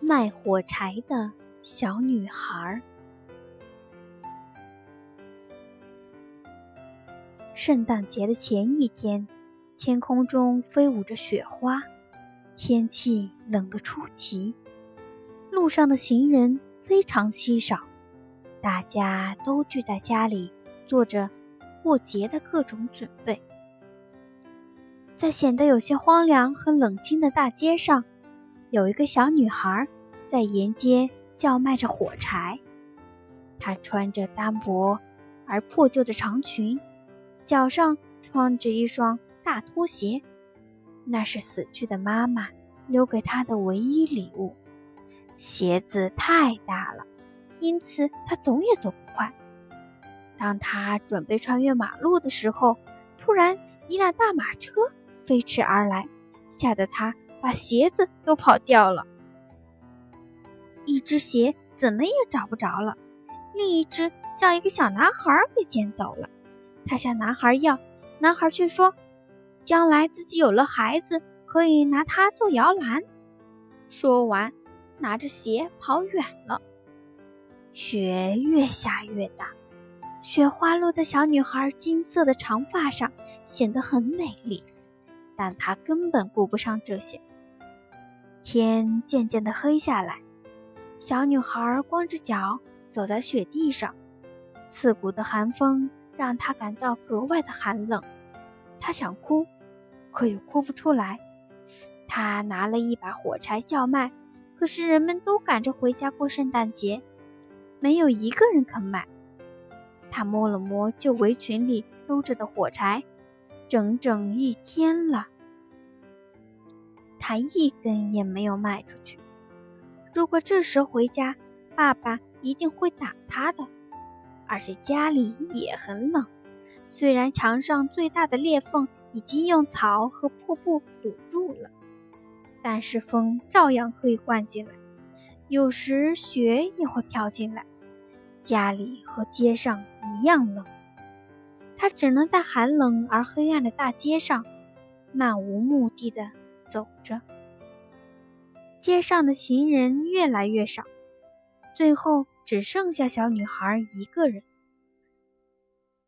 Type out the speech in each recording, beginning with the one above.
卖火柴的小女孩。圣诞节的前一天，天空中飞舞着雪花，天气冷得出奇，路上的行人非常稀少，大家都聚在家里做着过节的各种准备。在显得有些荒凉和冷清的大街上，有一个小女孩在沿街叫卖着火柴。她穿着单薄而破旧的长裙，脚上穿着一双大拖鞋，那是死去的妈妈留给她的唯一礼物。鞋子太大了，因此她走也走不快。当她准备穿越马路的时候，突然一辆大马车。飞驰而来，吓得他把鞋子都跑掉了。一只鞋怎么也找不着了，另一只叫一个小男孩给捡走了。他向男孩要，男孩却说：“将来自己有了孩子，可以拿它做摇篮。”说完，拿着鞋跑远了。雪越下越大，雪花落在小女孩金色的长发上，显得很美丽。但他根本顾不上这些。天渐渐的黑下来，小女孩光着脚走在雪地上，刺骨的寒风让她感到格外的寒冷。她想哭，可又哭不出来。她拿了一把火柴叫卖，可是人们都赶着回家过圣诞节，没有一个人肯买。她摸了摸旧围裙里兜着的火柴。整整一天了，他一根也没有卖出去。如果这时回家，爸爸一定会打他的。而且家里也很冷，虽然墙上最大的裂缝已经用草和破布堵住了，但是风照样可以灌进来，有时雪也会飘进来。家里和街上一样冷。他只能在寒冷而黑暗的大街上漫无目的的走着。街上的行人越来越少，最后只剩下小女孩一个人。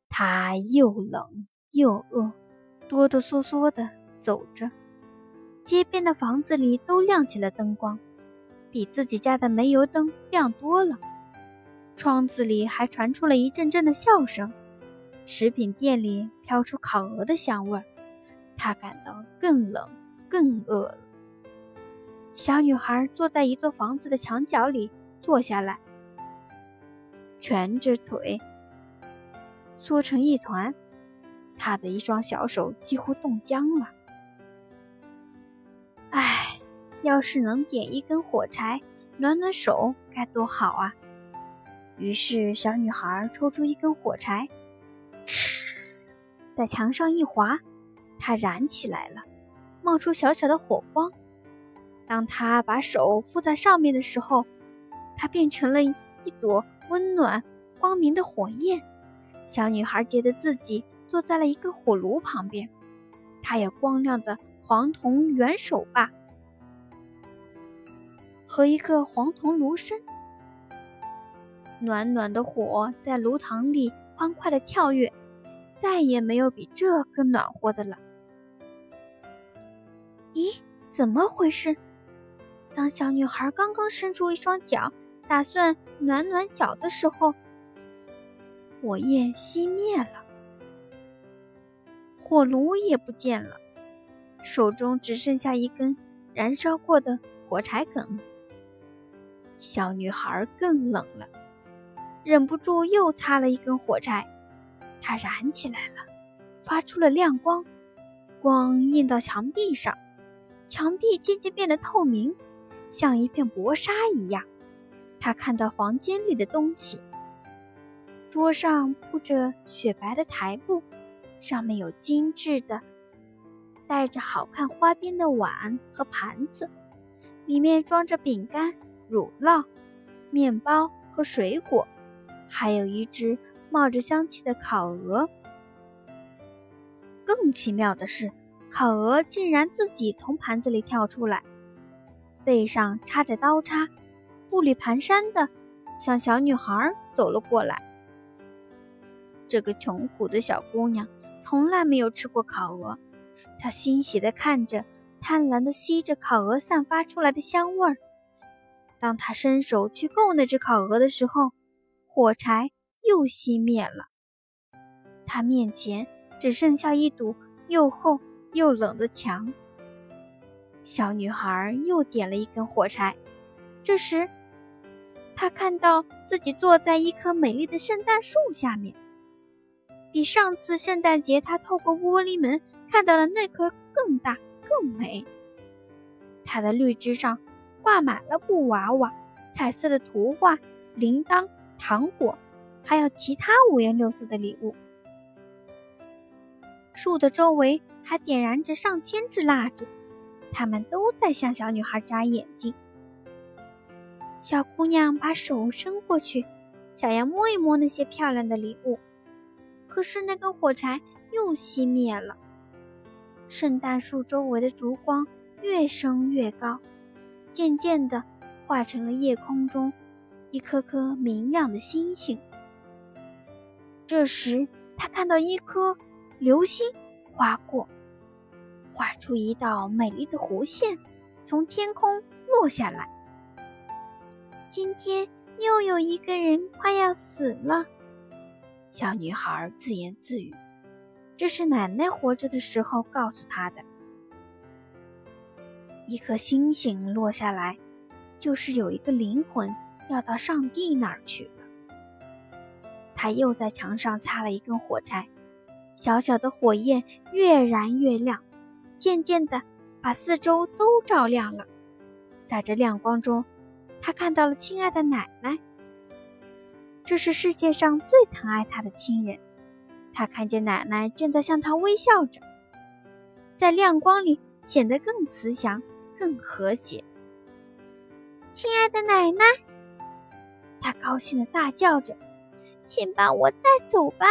她又冷又饿，哆哆嗦嗦的走着。街边的房子里都亮起了灯光，比自己家的煤油灯亮多了。窗子里还传出了一阵阵的笑声。食品店里飘出烤鹅的香味儿，她感到更冷、更饿了。小女孩坐在一座房子的墙角里坐下来，蜷着腿，缩成一团。她的一双小手几乎冻僵了。唉，要是能点一根火柴暖暖手，该多好啊！于是，小女孩抽出一根火柴。在墙上一划，它燃起来了，冒出小小的火光。当他把手附在上面的时候，它变成了一朵温暖、光明的火焰。小女孩觉得自己坐在了一个火炉旁边，她有光亮的黄铜圆手把和一个黄铜炉身，暖暖的火在炉膛里欢快地跳跃。再也没有比这更暖和的了。咦，怎么回事？当小女孩刚刚伸出一双脚，打算暖暖脚的时候，火焰熄灭了，火炉也不见了，手中只剩下一根燃烧过的火柴梗。小女孩更冷了，忍不住又擦了一根火柴。它燃起来了，发出了亮光，光映到墙壁上，墙壁渐渐变得透明，像一片薄纱一样。他看到房间里的东西，桌上铺着雪白的台布，上面有精致的、带着好看花边的碗和盘子，里面装着饼干、乳酪、面包和水果，还有一只。冒着香气的烤鹅。更奇妙的是，烤鹅竟然自己从盘子里跳出来，背上插着刀叉，步履蹒跚的向小女孩走了过来。这个穷苦的小姑娘从来没有吃过烤鹅，她欣喜地看着，贪婪地吸着烤鹅散发出来的香味儿。当她伸手去够那只烤鹅的时候，火柴又熄灭了。她面前只剩下一堵又厚。又冷的墙。小女孩又点了一根火柴。这时，她看到自己坐在一棵美丽的圣诞树下面，比上次圣诞节她透过玻璃门看到的那棵更大、更美。它的绿枝上挂满了布娃娃、彩色的图画、铃铛、糖果，还有其他五颜六色的礼物。树的周围。还点燃着上千支蜡烛，他们都在向小女孩眨眼睛。小姑娘把手伸过去，想要摸一摸那些漂亮的礼物，可是那根火柴又熄灭了。圣诞树周围的烛光越升越高，渐渐地化成了夜空中一颗颗明亮的星星。这时，他看到一颗流星划过。画出一道美丽的弧线，从天空落下来。今天又有一个人快要死了，小女孩自言自语。这是奶奶活着的时候告诉她的。一颗星星落下来，就是有一个灵魂要到上帝那儿去他。又在墙上擦了一根火柴，小小的火焰越燃越亮。渐渐的，把四周都照亮了。在这亮光中，他看到了亲爱的奶奶。这是世界上最疼爱他的亲人。他看见奶奶正在向他微笑着，在亮光里显得更慈祥、更和谐。亲爱的奶奶，他高兴的大叫着：“请把我带走吧！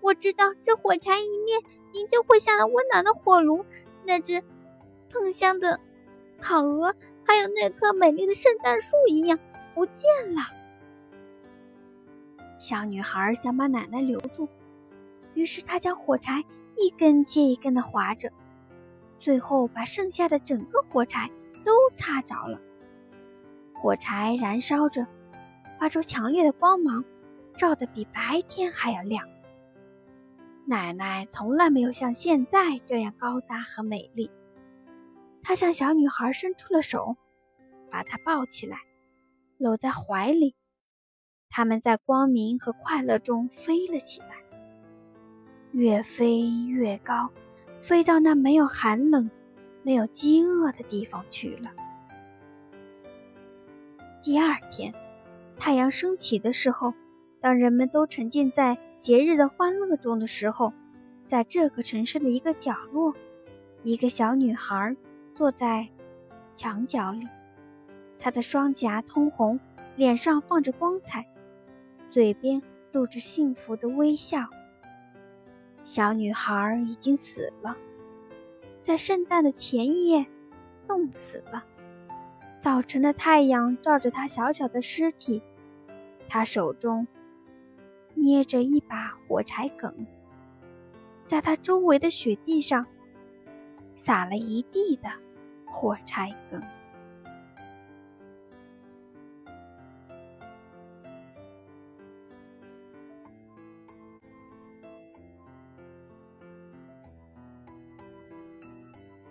我知道这火柴一灭，您就会像那温暖的火炉。”那只喷香的烤鹅，还有那棵美丽的圣诞树一样不见了。小女孩想把奶奶留住，于是她将火柴一根接一根的划着，最后把剩下的整个火柴都擦着了。火柴燃烧着，发出强烈的光芒，照得比白天还要亮。奶奶从来没有像现在这样高大和美丽。她向小女孩伸出了手，把她抱起来，搂在怀里。他们在光明和快乐中飞了起来，越飞越高，飞到那没有寒冷、没有饥饿的地方去了。第二天，太阳升起的时候，当人们都沉浸在……节日的欢乐中的时候，在这个城市的一个角落，一个小女孩坐在墙角里，她的双颊通红，脸上放着光彩，嘴边露着幸福的微笑。小女孩已经死了，在圣诞的前夜，冻死了。早晨的太阳照着她小小的尸体，她手中。捏着一把火柴梗，在他周围的雪地上撒了一地的火柴梗。